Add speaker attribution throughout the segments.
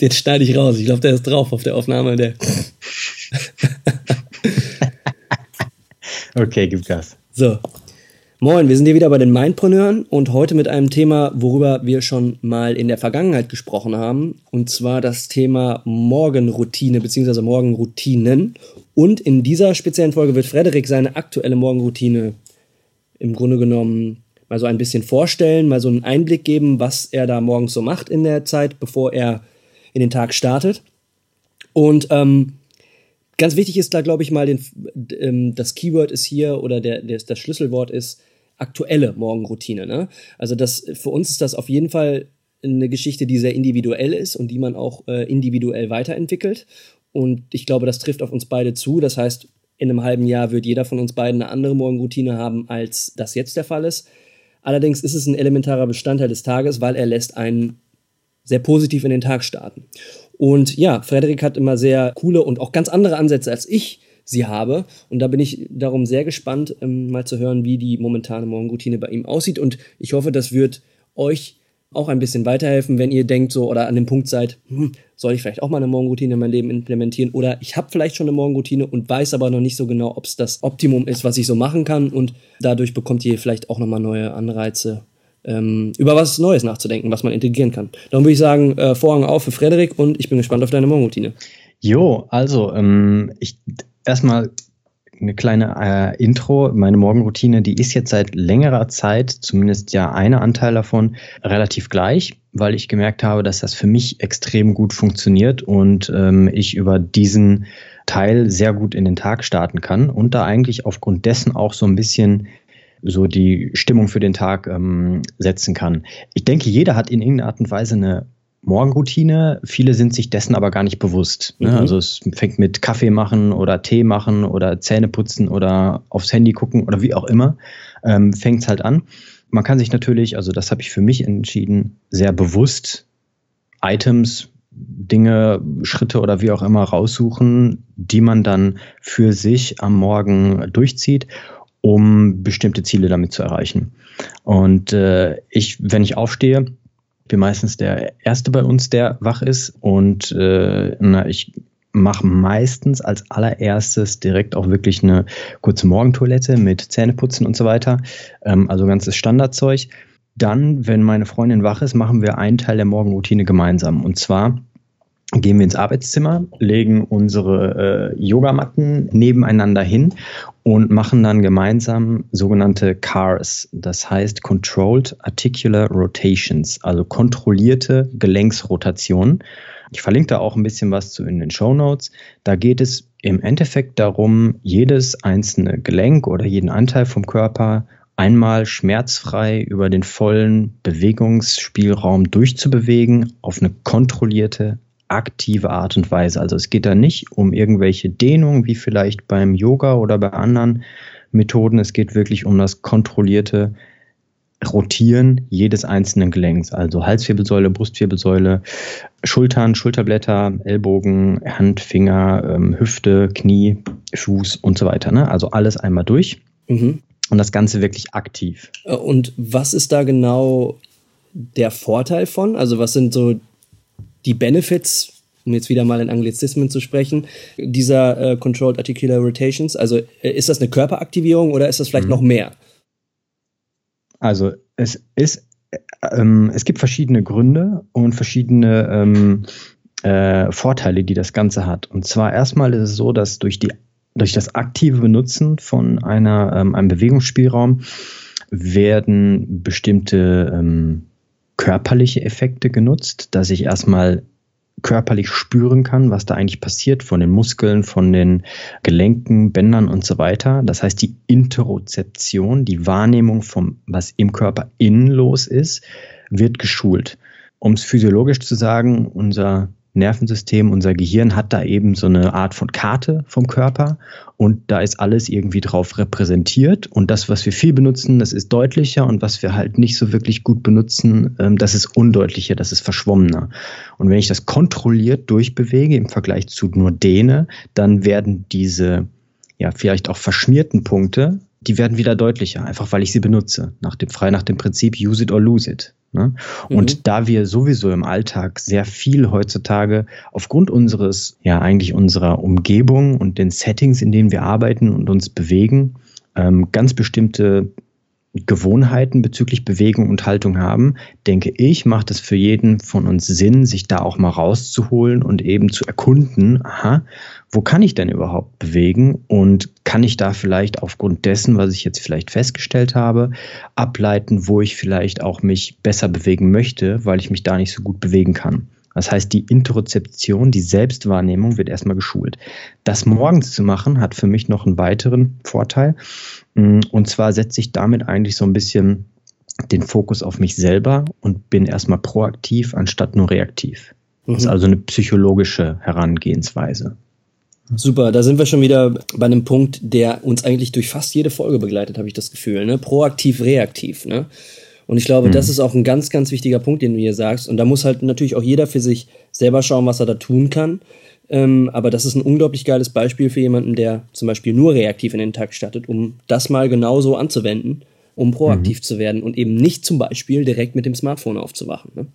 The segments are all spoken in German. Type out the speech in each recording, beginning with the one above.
Speaker 1: Den schneide ich raus. Ich glaube, der ist drauf auf der Aufnahme. Der
Speaker 2: okay, gib Gas.
Speaker 1: So. Moin, wir sind hier wieder bei den Mindpreneuren und heute mit einem Thema, worüber wir schon mal in der Vergangenheit gesprochen haben. Und zwar das Thema Morgenroutine bzw. Morgenroutinen. Und in dieser speziellen Folge wird Frederik seine aktuelle Morgenroutine im Grunde genommen mal so ein bisschen vorstellen, mal so einen Einblick geben, was er da morgens so macht in der Zeit, bevor er in den Tag startet. Und ähm, ganz wichtig ist da, glaube ich, mal, den, ähm, das Keyword ist hier oder der, der, das Schlüsselwort ist aktuelle Morgenroutine. Ne? Also das, für uns ist das auf jeden Fall eine Geschichte, die sehr individuell ist und die man auch äh, individuell weiterentwickelt. Und ich glaube, das trifft auf uns beide zu. Das heißt, in einem halben Jahr wird jeder von uns beiden eine andere Morgenroutine haben, als das jetzt der Fall ist. Allerdings ist es ein elementarer Bestandteil des Tages, weil er lässt einen sehr positiv in den Tag starten. Und ja, Frederik hat immer sehr coole und auch ganz andere Ansätze als ich sie habe. Und da bin ich darum sehr gespannt, ähm, mal zu hören, wie die momentane Morgenroutine bei ihm aussieht. Und ich hoffe, das wird euch auch ein bisschen weiterhelfen, wenn ihr denkt so oder an dem Punkt seid, hm, soll ich vielleicht auch mal eine Morgenroutine in mein Leben implementieren oder ich habe vielleicht schon eine Morgenroutine und weiß aber noch nicht so genau, ob es das Optimum ist, was ich so machen kann und dadurch bekommt ihr vielleicht auch nochmal neue Anreize, ähm, über was Neues nachzudenken, was man integrieren kann. Darum würde ich sagen, äh, Vorhang auf für Frederik und ich bin gespannt auf deine Morgenroutine.
Speaker 2: Jo, also ähm, ich erstmal eine kleine äh, Intro. Meine Morgenroutine, die ist jetzt seit längerer Zeit, zumindest ja einer Anteil davon, relativ gleich, weil ich gemerkt habe, dass das für mich extrem gut funktioniert und ähm, ich über diesen Teil sehr gut in den Tag starten kann und da eigentlich aufgrund dessen auch so ein bisschen so die Stimmung für den Tag ähm, setzen kann. Ich denke, jeder hat in irgendeiner Art und Weise eine Morgenroutine. Viele sind sich dessen aber gar nicht bewusst. Ne? Mhm. Also es fängt mit Kaffee machen oder Tee machen oder Zähne putzen oder aufs Handy gucken oder wie auch immer. Ähm, fängt es halt an. Man kann sich natürlich, also das habe ich für mich entschieden, sehr bewusst Items, Dinge, Schritte oder wie auch immer raussuchen, die man dann für sich am Morgen durchzieht um bestimmte Ziele damit zu erreichen. Und äh, ich, wenn ich aufstehe, bin meistens der Erste bei uns, der wach ist. Und äh, na, ich mache meistens als allererstes direkt auch wirklich eine kurze Morgentoilette mit Zähneputzen und so weiter. Ähm, also ganzes Standardzeug. Dann, wenn meine Freundin wach ist, machen wir einen Teil der Morgenroutine gemeinsam. Und zwar gehen wir ins Arbeitszimmer, legen unsere äh, Yogamatten nebeneinander hin und machen dann gemeinsam sogenannte CARS, das heißt Controlled Articular Rotations, also kontrollierte Gelenksrotation. Ich verlinke da auch ein bisschen was zu in den Show Notes. Da geht es im Endeffekt darum, jedes einzelne Gelenk oder jeden Anteil vom Körper einmal schmerzfrei über den vollen Bewegungsspielraum durchzubewegen auf eine kontrollierte aktive Art und Weise. Also es geht da nicht um irgendwelche Dehnungen wie vielleicht beim Yoga oder bei anderen Methoden. Es geht wirklich um das kontrollierte Rotieren jedes einzelnen Gelenks. Also Halswirbelsäule, Brustwirbelsäule, Schultern, Schulterblätter, Ellbogen, Hand, Finger, ähm, Hüfte, Knie, Fuß und so weiter. Ne? Also alles einmal durch. Mhm. Und das Ganze wirklich aktiv.
Speaker 1: Und was ist da genau der Vorteil von? Also was sind so die Benefits, um jetzt wieder mal in Anglizismen zu sprechen, dieser äh, Controlled Articular Rotations? Also äh, ist das eine Körperaktivierung oder ist das vielleicht mhm. noch mehr?
Speaker 2: Also es ist, äh, ähm, es gibt verschiedene Gründe und verschiedene ähm, äh, Vorteile, die das Ganze hat. Und zwar erstmal ist es so, dass durch die durch das aktive Benutzen von einer, ähm, einem Bewegungsspielraum werden bestimmte ähm, körperliche Effekte genutzt, dass ich erstmal körperlich spüren kann, was da eigentlich passiert von den Muskeln, von den Gelenken, Bändern und so weiter. Das heißt, die Interozeption, die Wahrnehmung vom, was im Körper innen los ist, wird geschult. Um es physiologisch zu sagen, unser Nervensystem, unser Gehirn hat da eben so eine Art von Karte vom Körper und da ist alles irgendwie drauf repräsentiert und das, was wir viel benutzen, das ist deutlicher und was wir halt nicht so wirklich gut benutzen, ähm, das ist undeutlicher, das ist verschwommener. Und wenn ich das kontrolliert durchbewege im Vergleich zu nur Dehne, dann werden diese ja vielleicht auch verschmierten Punkte, die werden wieder deutlicher, einfach weil ich sie benutze, nach dem frei nach dem Prinzip use it or lose it. Ne? Und mhm. da wir sowieso im Alltag sehr viel heutzutage aufgrund unseres, ja eigentlich unserer Umgebung und den Settings, in denen wir arbeiten und uns bewegen, ähm, ganz bestimmte Gewohnheiten bezüglich Bewegung und Haltung haben, denke ich, macht es für jeden von uns Sinn, sich da auch mal rauszuholen und eben zu erkunden, aha, wo kann ich denn überhaupt bewegen und kann ich da vielleicht aufgrund dessen, was ich jetzt vielleicht festgestellt habe, ableiten, wo ich vielleicht auch mich besser bewegen möchte, weil ich mich da nicht so gut bewegen kann. Das heißt, die Interozeption, die Selbstwahrnehmung wird erstmal geschult. Das morgens zu machen, hat für mich noch einen weiteren Vorteil. Mm, und zwar setze ich damit eigentlich so ein bisschen den Fokus auf mich selber und bin erstmal proaktiv anstatt nur reaktiv. Mhm. Das ist mhm. also eine psychologische Herangehensweise.
Speaker 1: Super, da sind wir schon wieder bei einem Punkt, der uns eigentlich durch fast jede Folge begleitet, habe ich das Gefühl. Ne? Proaktiv, reaktiv. Ne? Und ich glaube, mhm. das ist auch ein ganz, ganz wichtiger Punkt, den du hier sagst. Und da muss halt natürlich auch jeder für sich selber schauen, was er da tun kann. Ähm, aber das ist ein unglaublich geiles Beispiel für jemanden, der zum Beispiel nur reaktiv in den Tag startet, um das mal genauso anzuwenden, um proaktiv mhm. zu werden und eben nicht zum Beispiel direkt mit dem Smartphone aufzuwachen. Ne?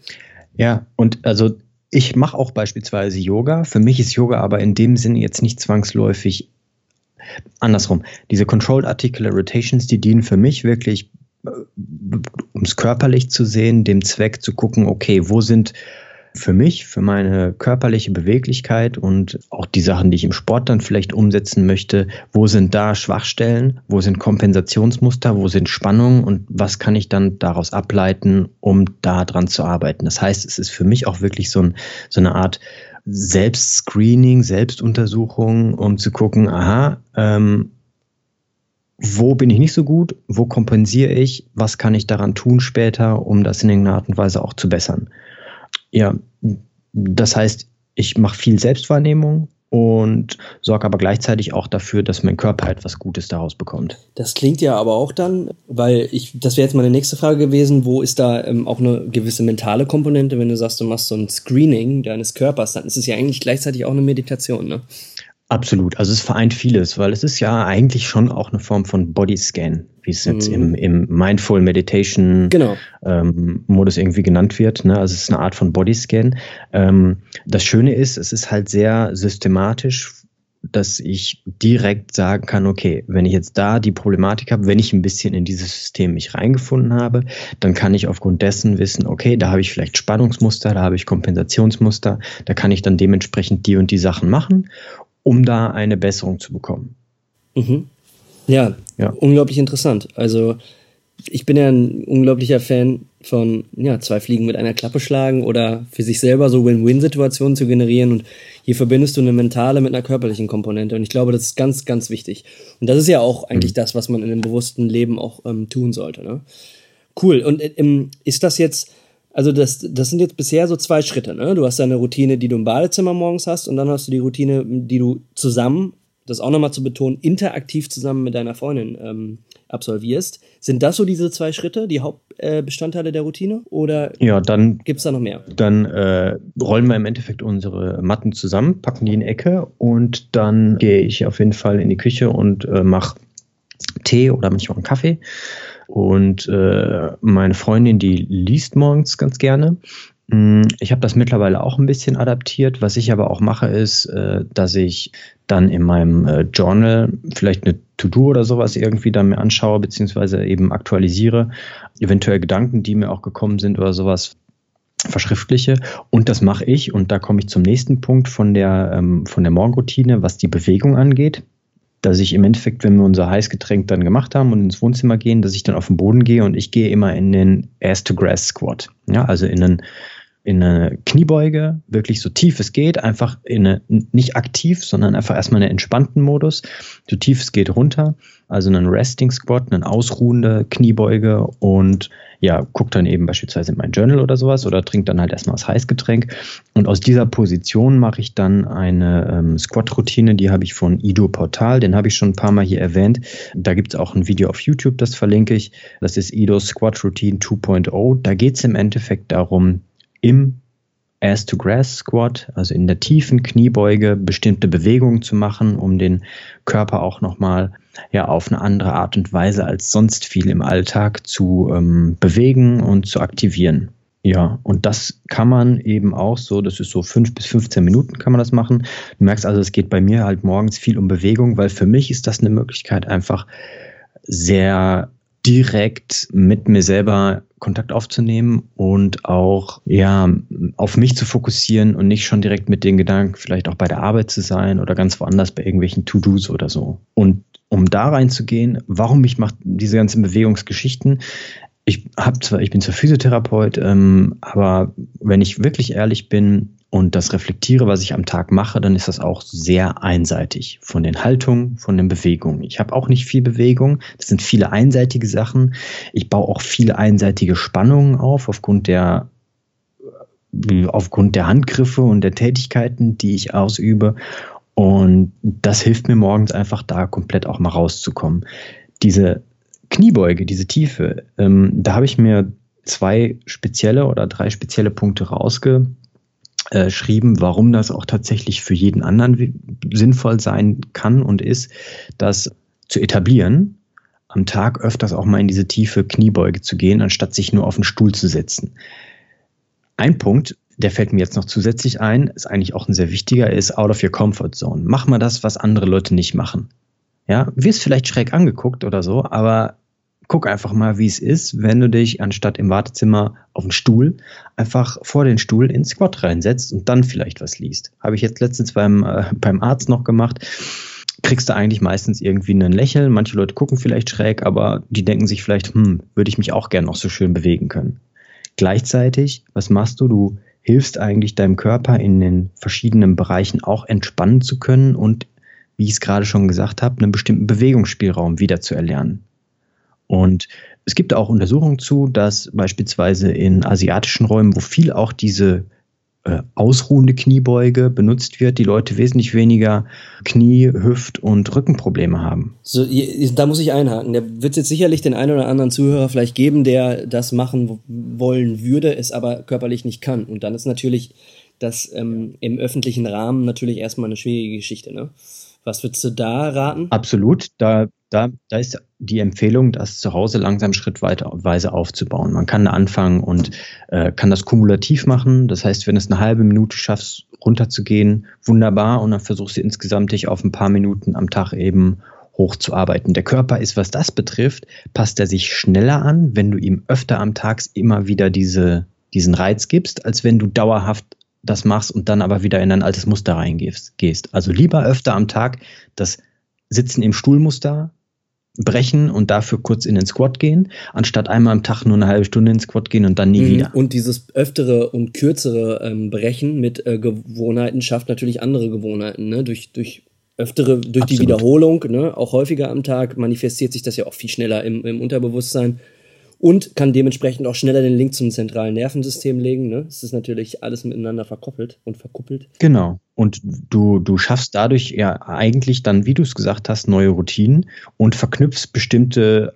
Speaker 2: Ja, und also ich mache auch beispielsweise Yoga. Für mich ist Yoga aber in dem Sinne jetzt nicht zwangsläufig andersrum. Diese Controlled Articular Rotations, die dienen für mich wirklich um es körperlich zu sehen, dem Zweck zu gucken, okay, wo sind für mich, für meine körperliche Beweglichkeit und auch die Sachen, die ich im Sport dann vielleicht umsetzen möchte, wo sind da Schwachstellen, wo sind Kompensationsmuster, wo sind Spannungen und was kann ich dann daraus ableiten, um da dran zu arbeiten. Das heißt, es ist für mich auch wirklich so, ein, so eine Art Selbstscreening, Selbstuntersuchung, um zu gucken, aha, ähm, wo bin ich nicht so gut, wo kompensiere ich, was kann ich daran tun später, um das in irgendeiner Art und Weise auch zu bessern. Ja, das heißt, ich mache viel Selbstwahrnehmung und sorge aber gleichzeitig auch dafür, dass mein Körper etwas Gutes daraus bekommt.
Speaker 1: Das klingt ja aber auch dann, weil ich, das wäre jetzt meine nächste Frage gewesen, wo ist da ähm, auch eine gewisse mentale Komponente, wenn du sagst, du machst so ein Screening deines Körpers, dann ist es ja eigentlich gleichzeitig auch eine Meditation, ne?
Speaker 2: Absolut. Also es vereint vieles, weil es ist ja eigentlich schon auch eine Form von Bodyscan, wie es jetzt mhm. im, im Mindful Meditation genau. ähm, Modus irgendwie genannt wird. Ne? Also es ist eine Art von Bodyscan. Ähm, das Schöne ist, es ist halt sehr systematisch, dass ich direkt sagen kann, okay, wenn ich jetzt da die Problematik habe, wenn ich ein bisschen in dieses System mich reingefunden habe, dann kann ich aufgrund dessen wissen, okay, da habe ich vielleicht Spannungsmuster, da habe ich Kompensationsmuster, da kann ich dann dementsprechend die und die Sachen machen um da eine Besserung zu bekommen.
Speaker 1: Mhm. Ja, ja, unglaublich interessant. Also ich bin ja ein unglaublicher Fan von ja, zwei Fliegen mit einer Klappe schlagen oder für sich selber so Win-Win-Situationen zu generieren. Und hier verbindest du eine mentale mit einer körperlichen Komponente. Und ich glaube, das ist ganz, ganz wichtig. Und das ist ja auch eigentlich mhm. das, was man in einem bewussten Leben auch ähm, tun sollte. Ne? Cool. Und ähm, ist das jetzt also das, das sind jetzt bisher so zwei Schritte. Ne? Du hast deine Routine, die du im Badezimmer morgens hast, und dann hast du die Routine, die du zusammen, das auch nochmal zu betonen, interaktiv zusammen mit deiner Freundin ähm, absolvierst. Sind das so diese zwei Schritte, die Hauptbestandteile äh, der Routine? Oder
Speaker 2: ja, dann
Speaker 1: gibt's da noch mehr?
Speaker 2: Dann äh, rollen wir im Endeffekt unsere Matten zusammen, packen die in Ecke und dann gehe ich auf jeden Fall in die Küche und äh, mache Tee oder manchmal einen Kaffee und äh, meine Freundin, die liest morgens ganz gerne. Mm, ich habe das mittlerweile auch ein bisschen adaptiert. Was ich aber auch mache, ist, äh, dass ich dann in meinem äh, Journal vielleicht eine To-Do oder sowas irgendwie dann mir anschaue, beziehungsweise eben aktualisiere, eventuell Gedanken, die mir auch gekommen sind oder sowas verschriftliche und das mache ich und da komme ich zum nächsten Punkt von der ähm, von der Morgenroutine, was die Bewegung angeht dass ich im Endeffekt, wenn wir unser Heißgetränk dann gemacht haben und ins Wohnzimmer gehen, dass ich dann auf den Boden gehe und ich gehe immer in den Ass-to-Grass Squat. Ja, also in einen in eine Kniebeuge, wirklich so tief es geht, einfach in eine, nicht aktiv, sondern einfach erstmal einen entspannten Modus, so tief es geht runter, also einen Resting Squat, einen ausruhende Kniebeuge und ja, guck dann eben beispielsweise in mein Journal oder sowas oder trink dann halt erstmal das Heißgetränk. Und aus dieser Position mache ich dann eine ähm, Squat-Routine, die habe ich von Ido Portal, den habe ich schon ein paar Mal hier erwähnt, da gibt es auch ein Video auf YouTube, das verlinke ich, das ist Ido Squat Routine 2.0, da geht es im Endeffekt darum, im Ass-to-Grass-Squat, also in der tiefen Kniebeuge, bestimmte Bewegungen zu machen, um den Körper auch nochmal ja, auf eine andere Art und Weise als sonst viel im Alltag zu ähm, bewegen und zu aktivieren. Ja, und das kann man eben auch so, das ist so fünf bis 15 Minuten kann man das machen. Du merkst also, es geht bei mir halt morgens viel um Bewegung, weil für mich ist das eine Möglichkeit, einfach sehr direkt mit mir selber Kontakt aufzunehmen und auch ja auf mich zu fokussieren und nicht schon direkt mit den Gedanken vielleicht auch bei der Arbeit zu sein oder ganz woanders bei irgendwelchen To-Dos oder so. Und um da reinzugehen, warum mich macht diese ganzen Bewegungsgeschichten, ich habe zwar, ich bin zwar Physiotherapeut, ähm, aber wenn ich wirklich ehrlich bin, und das reflektiere, was ich am Tag mache, dann ist das auch sehr einseitig von den Haltungen, von den Bewegungen. Ich habe auch nicht viel Bewegung. Das sind viele einseitige Sachen. Ich baue auch viele einseitige Spannungen auf aufgrund der aufgrund der Handgriffe und der Tätigkeiten, die ich ausübe. Und das hilft mir morgens einfach da komplett auch mal rauszukommen. Diese Kniebeuge, diese Tiefe, ähm, da habe ich mir zwei spezielle oder drei spezielle Punkte rausge äh, schrieben, warum das auch tatsächlich für jeden anderen sinnvoll sein kann und ist, das zu etablieren, am Tag öfters auch mal in diese tiefe Kniebeuge zu gehen, anstatt sich nur auf den Stuhl zu setzen. Ein Punkt, der fällt mir jetzt noch zusätzlich ein, ist eigentlich auch ein sehr wichtiger, ist out of your comfort zone. Mach mal das, was andere Leute nicht machen. Ja, wirst vielleicht schräg angeguckt oder so, aber guck einfach mal, wie es ist, wenn du dich anstatt im Wartezimmer auf den Stuhl einfach vor den Stuhl ins Squat reinsetzt und dann vielleicht was liest. Habe ich jetzt letztens beim, äh, beim Arzt noch gemacht. Kriegst du eigentlich meistens irgendwie ein Lächeln. Manche Leute gucken vielleicht schräg, aber die denken sich vielleicht, hm, würde ich mich auch gern noch so schön bewegen können. Gleichzeitig, was machst du? Du hilfst eigentlich deinem Körper in den verschiedenen Bereichen auch entspannen zu können und, wie ich es gerade schon gesagt habe, einen bestimmten Bewegungsspielraum wieder zu erlernen. Und es gibt auch Untersuchungen zu, dass beispielsweise in asiatischen Räumen, wo viel auch diese äh, ausruhende Kniebeuge benutzt wird, die Leute wesentlich weniger Knie-, Hüft- und Rückenprobleme haben.
Speaker 1: So, da muss ich einhaken. Da wird es jetzt sicherlich den einen oder anderen Zuhörer vielleicht geben, der das machen wollen würde, es aber körperlich nicht kann. Und dann ist natürlich das ähm, im öffentlichen Rahmen natürlich erstmal eine schwierige Geschichte. Ne? Was würdest du da raten?
Speaker 2: Absolut. Da, da, da ist die Empfehlung, das zu Hause langsam schrittweise aufzubauen. Man kann anfangen und äh, kann das kumulativ machen. Das heißt, wenn es eine halbe Minute schaffst, runterzugehen, wunderbar. Und dann versuchst du insgesamt dich auf ein paar Minuten am Tag eben hochzuarbeiten. Der Körper ist, was das betrifft, passt er sich schneller an, wenn du ihm öfter am Tag immer wieder diese, diesen Reiz gibst, als wenn du dauerhaft das machst und dann aber wieder in ein altes Muster reingehst. Also lieber öfter am Tag das Sitzen im Stuhlmuster brechen und dafür kurz in den Squat gehen, anstatt einmal am Tag nur eine halbe Stunde in den Squat gehen und dann nie mhm. wieder.
Speaker 1: Und dieses öftere und kürzere ähm, Brechen mit äh, Gewohnheiten schafft natürlich andere Gewohnheiten, ne? Durch, durch öftere, durch Absolut. die Wiederholung, ne? Auch häufiger am Tag manifestiert sich das ja auch viel schneller im, im Unterbewusstsein und kann dementsprechend auch schneller den Link zum zentralen Nervensystem legen. Ne? Es ist natürlich alles miteinander verkoppelt und verkuppelt.
Speaker 2: Genau. Und du, du schaffst dadurch ja eigentlich dann, wie du es gesagt hast, neue Routinen und verknüpfst bestimmte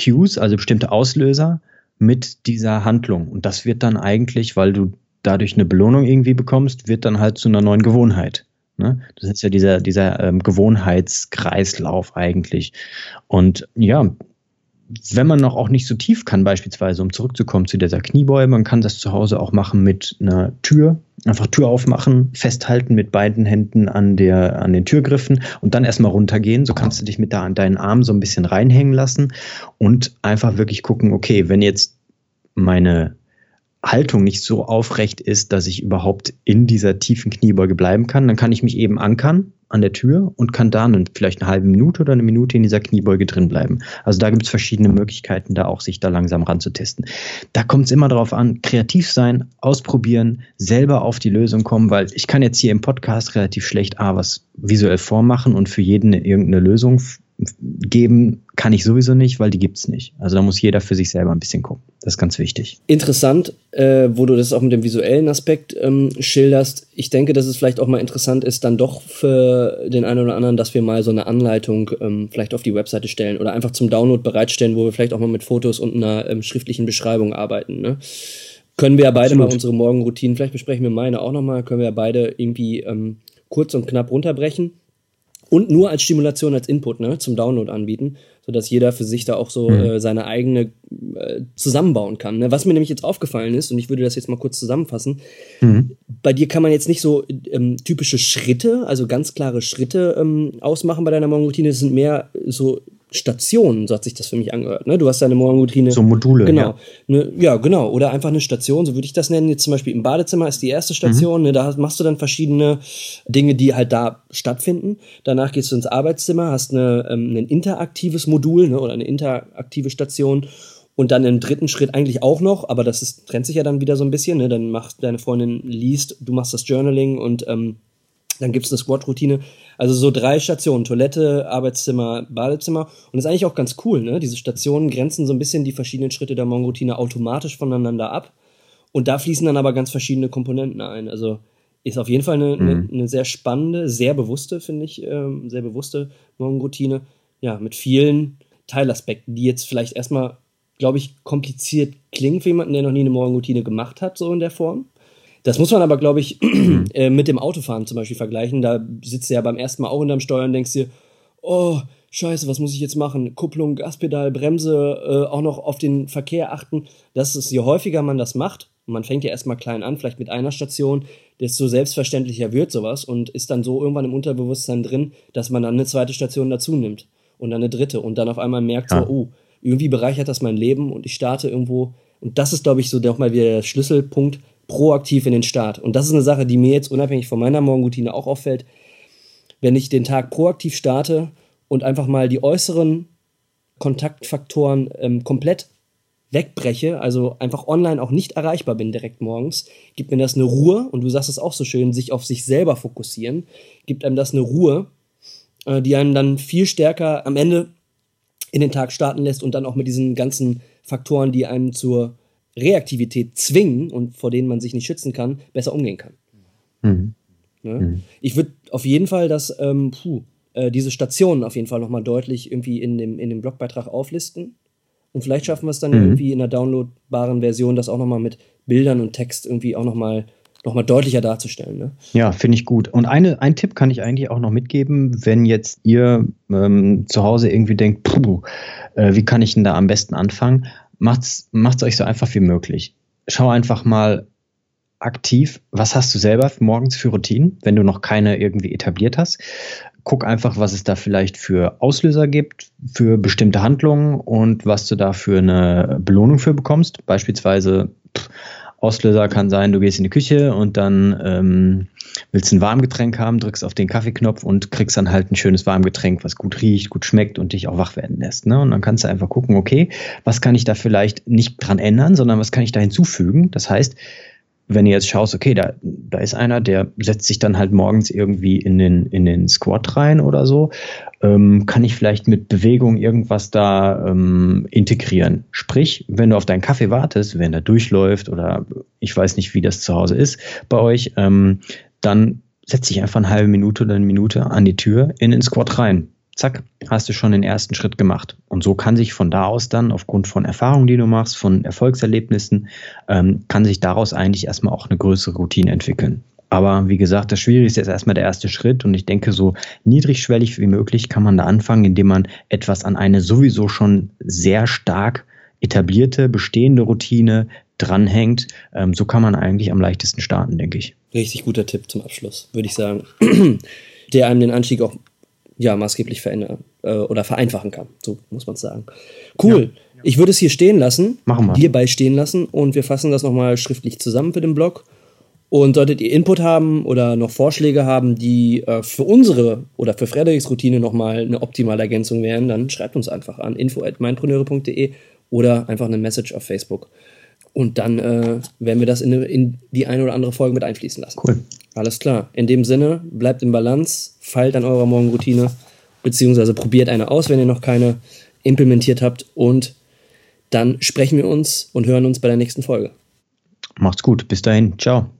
Speaker 2: Cues, also bestimmte Auslöser mit dieser Handlung. Und das wird dann eigentlich, weil du dadurch eine Belohnung irgendwie bekommst, wird dann halt zu einer neuen Gewohnheit. Ne? Das ist ja dieser, dieser ähm, Gewohnheitskreislauf eigentlich. Und ja, wenn man noch auch nicht so tief kann, beispielsweise, um zurückzukommen zu dieser Kniebeuge, man kann das zu Hause auch machen mit einer Tür. Einfach Tür aufmachen, festhalten mit beiden Händen an, der, an den Türgriffen und dann erstmal runtergehen. So kannst du dich mit da an deinen Arm so ein bisschen reinhängen lassen und einfach wirklich gucken, okay, wenn jetzt meine Haltung nicht so aufrecht ist, dass ich überhaupt in dieser tiefen Kniebeuge bleiben kann, dann kann ich mich eben ankern an der Tür und kann dann vielleicht eine halbe Minute oder eine Minute in dieser Kniebeuge drin bleiben. Also da gibt es verschiedene Möglichkeiten, da auch sich da langsam ranzutesten. Da kommt es immer darauf an, kreativ sein, ausprobieren, selber auf die Lösung kommen, weil ich kann jetzt hier im Podcast relativ schlecht A, was visuell vormachen und für jeden irgendeine Lösung geben kann ich sowieso nicht, weil die gibt es nicht. Also da muss jeder für sich selber ein bisschen gucken. Das ist ganz wichtig.
Speaker 1: Interessant, äh, wo du das auch mit dem visuellen Aspekt ähm, schilderst. Ich denke, dass es vielleicht auch mal interessant ist, dann doch für den einen oder anderen, dass wir mal so eine Anleitung ähm, vielleicht auf die Webseite stellen oder einfach zum Download bereitstellen, wo wir vielleicht auch mal mit Fotos und einer ähm, schriftlichen Beschreibung arbeiten. Ne? Können wir ja beide Absolut. mal unsere Morgenroutinen, vielleicht besprechen wir meine auch nochmal, können wir ja beide irgendwie ähm, kurz und knapp runterbrechen und nur als Stimulation, als Input ne, zum Download anbieten, sodass jeder für sich da auch so mhm. äh, seine eigene äh, zusammenbauen kann. Ne? Was mir nämlich jetzt aufgefallen ist, und ich würde das jetzt mal kurz zusammenfassen, mhm. bei dir kann man jetzt nicht so ähm, typische Schritte, also ganz klare Schritte ähm, ausmachen bei deiner Morgenroutine, es sind mehr so Stationen, so hat sich das für mich angehört. Ne? Du hast deine Morgenroutine.
Speaker 2: So Module.
Speaker 1: Genau. Ja. Ne, ja, genau. Oder einfach eine Station, so würde ich das nennen. Jetzt zum Beispiel im Badezimmer ist die erste Station. Mhm. Ne? Da machst du dann verschiedene Dinge, die halt da stattfinden. Danach gehst du ins Arbeitszimmer, hast eine, ähm, ein interaktives Modul ne? oder eine interaktive Station. Und dann im dritten Schritt eigentlich auch noch, aber das ist, trennt sich ja dann wieder so ein bisschen. Ne? Dann macht deine Freundin liest, du machst das Journaling und ähm, dann gibt's eine Squat-Routine. Also so drei Stationen, Toilette, Arbeitszimmer, Badezimmer. Und das ist eigentlich auch ganz cool, ne? Diese Stationen grenzen so ein bisschen die verschiedenen Schritte der Morgenroutine automatisch voneinander ab. Und da fließen dann aber ganz verschiedene Komponenten ein. Also ist auf jeden Fall eine, mhm. eine, eine sehr spannende, sehr bewusste, finde ich, ähm, sehr bewusste Morgenroutine. Ja, mit vielen Teilaspekten, die jetzt vielleicht erstmal, glaube ich, kompliziert klingen für jemanden, der noch nie eine Morgenroutine gemacht hat, so in der Form. Das muss man aber, glaube ich, äh, mit dem Autofahren zum Beispiel vergleichen. Da sitzt du ja beim ersten Mal auch hinterm Steuer und denkst dir, oh, scheiße, was muss ich jetzt machen? Kupplung, Gaspedal, Bremse, äh, auch noch auf den Verkehr achten. Das ist, je häufiger man das macht, man fängt ja erstmal klein an, vielleicht mit einer Station, desto selbstverständlicher wird sowas und ist dann so irgendwann im Unterbewusstsein drin, dass man dann eine zweite Station dazu nimmt und dann eine dritte und dann auf einmal merkt ja. so, oh, irgendwie bereichert das mein Leben und ich starte irgendwo. Und das ist, glaube ich, so nochmal wieder der Schlüsselpunkt, proaktiv in den Start. Und das ist eine Sache, die mir jetzt unabhängig von meiner Morgenroutine auch auffällt. Wenn ich den Tag proaktiv starte und einfach mal die äußeren Kontaktfaktoren ähm, komplett wegbreche, also einfach online auch nicht erreichbar bin direkt morgens, gibt mir das eine Ruhe, und du sagst es auch so schön, sich auf sich selber fokussieren, gibt einem das eine Ruhe, äh, die einem dann viel stärker am Ende in den Tag starten lässt und dann auch mit diesen ganzen Faktoren, die einem zur Reaktivität zwingen und vor denen man sich nicht schützen kann, besser umgehen kann. Mhm. Ja? Mhm. Ich würde auf jeden Fall das, ähm, puh, äh, diese Stationen auf jeden Fall nochmal deutlich irgendwie in dem, in dem Blogbeitrag auflisten. Und vielleicht schaffen wir es dann mhm. irgendwie in einer downloadbaren Version, das auch nochmal mit Bildern und Text irgendwie auch nochmal noch mal deutlicher darzustellen. Ne?
Speaker 2: Ja, finde ich gut. Und eine, ein Tipp kann ich eigentlich auch noch mitgeben, wenn jetzt ihr ähm, zu Hause irgendwie denkt, puh, äh, wie kann ich denn da am besten anfangen? Macht's, macht's euch so einfach wie möglich. Schau einfach mal aktiv, was hast du selber morgens für Routinen, wenn du noch keine irgendwie etabliert hast. Guck einfach, was es da vielleicht für Auslöser gibt, für bestimmte Handlungen und was du da für eine Belohnung für bekommst. Beispielsweise pff, Auslöser kann sein, du gehst in die Küche und dann ähm, willst ein Warmgetränk haben, drückst auf den Kaffeeknopf und kriegst dann halt ein schönes Warmgetränk, was gut riecht, gut schmeckt und dich auch wach werden lässt. Ne? Und dann kannst du einfach gucken, okay, was kann ich da vielleicht nicht dran ändern, sondern was kann ich da hinzufügen? Das heißt, wenn du jetzt schaust, okay, da, da ist einer, der setzt sich dann halt morgens irgendwie in den, in den Squat rein oder so, ähm, kann ich vielleicht mit Bewegung irgendwas da ähm, integrieren. Sprich, wenn du auf deinen Kaffee wartest, wenn der durchläuft oder ich weiß nicht, wie das zu Hause ist bei euch, ähm, dann setz dich einfach eine halbe Minute oder eine Minute an die Tür in den Squat rein. Zack, hast du schon den ersten Schritt gemacht. Und so kann sich von da aus dann, aufgrund von Erfahrungen, die du machst, von Erfolgserlebnissen, ähm, kann sich daraus eigentlich erstmal auch eine größere Routine entwickeln. Aber wie gesagt, das Schwierigste ist erstmal der erste Schritt und ich denke, so niedrigschwellig wie möglich kann man da anfangen, indem man etwas an eine sowieso schon sehr stark etablierte, bestehende Routine dranhängt. Ähm, so kann man eigentlich am leichtesten starten, denke ich.
Speaker 1: Richtig guter Tipp zum Abschluss, würde ich sagen. Der einem den Anstieg auch ja, maßgeblich verändern äh, oder vereinfachen kann. So muss man es sagen. Cool. Ja. Ich würde es hier stehen lassen,
Speaker 2: Machen wir.
Speaker 1: hierbei stehen lassen und wir fassen das nochmal schriftlich zusammen für den Blog. Und solltet ihr Input haben oder noch Vorschläge haben, die äh, für unsere oder für Frederiks Routine nochmal eine optimale Ergänzung wären, dann schreibt uns einfach an info.meinpreneure.de oder einfach eine Message auf Facebook. Und dann äh, werden wir das in, in die eine oder andere Folge mit einfließen lassen.
Speaker 2: Cool.
Speaker 1: Alles klar. In dem Sinne, bleibt in Balance, feilt an eurer Morgenroutine, beziehungsweise probiert eine aus, wenn ihr noch keine implementiert habt. Und dann sprechen wir uns und hören uns bei der nächsten Folge.
Speaker 2: Macht's gut. Bis dahin. Ciao.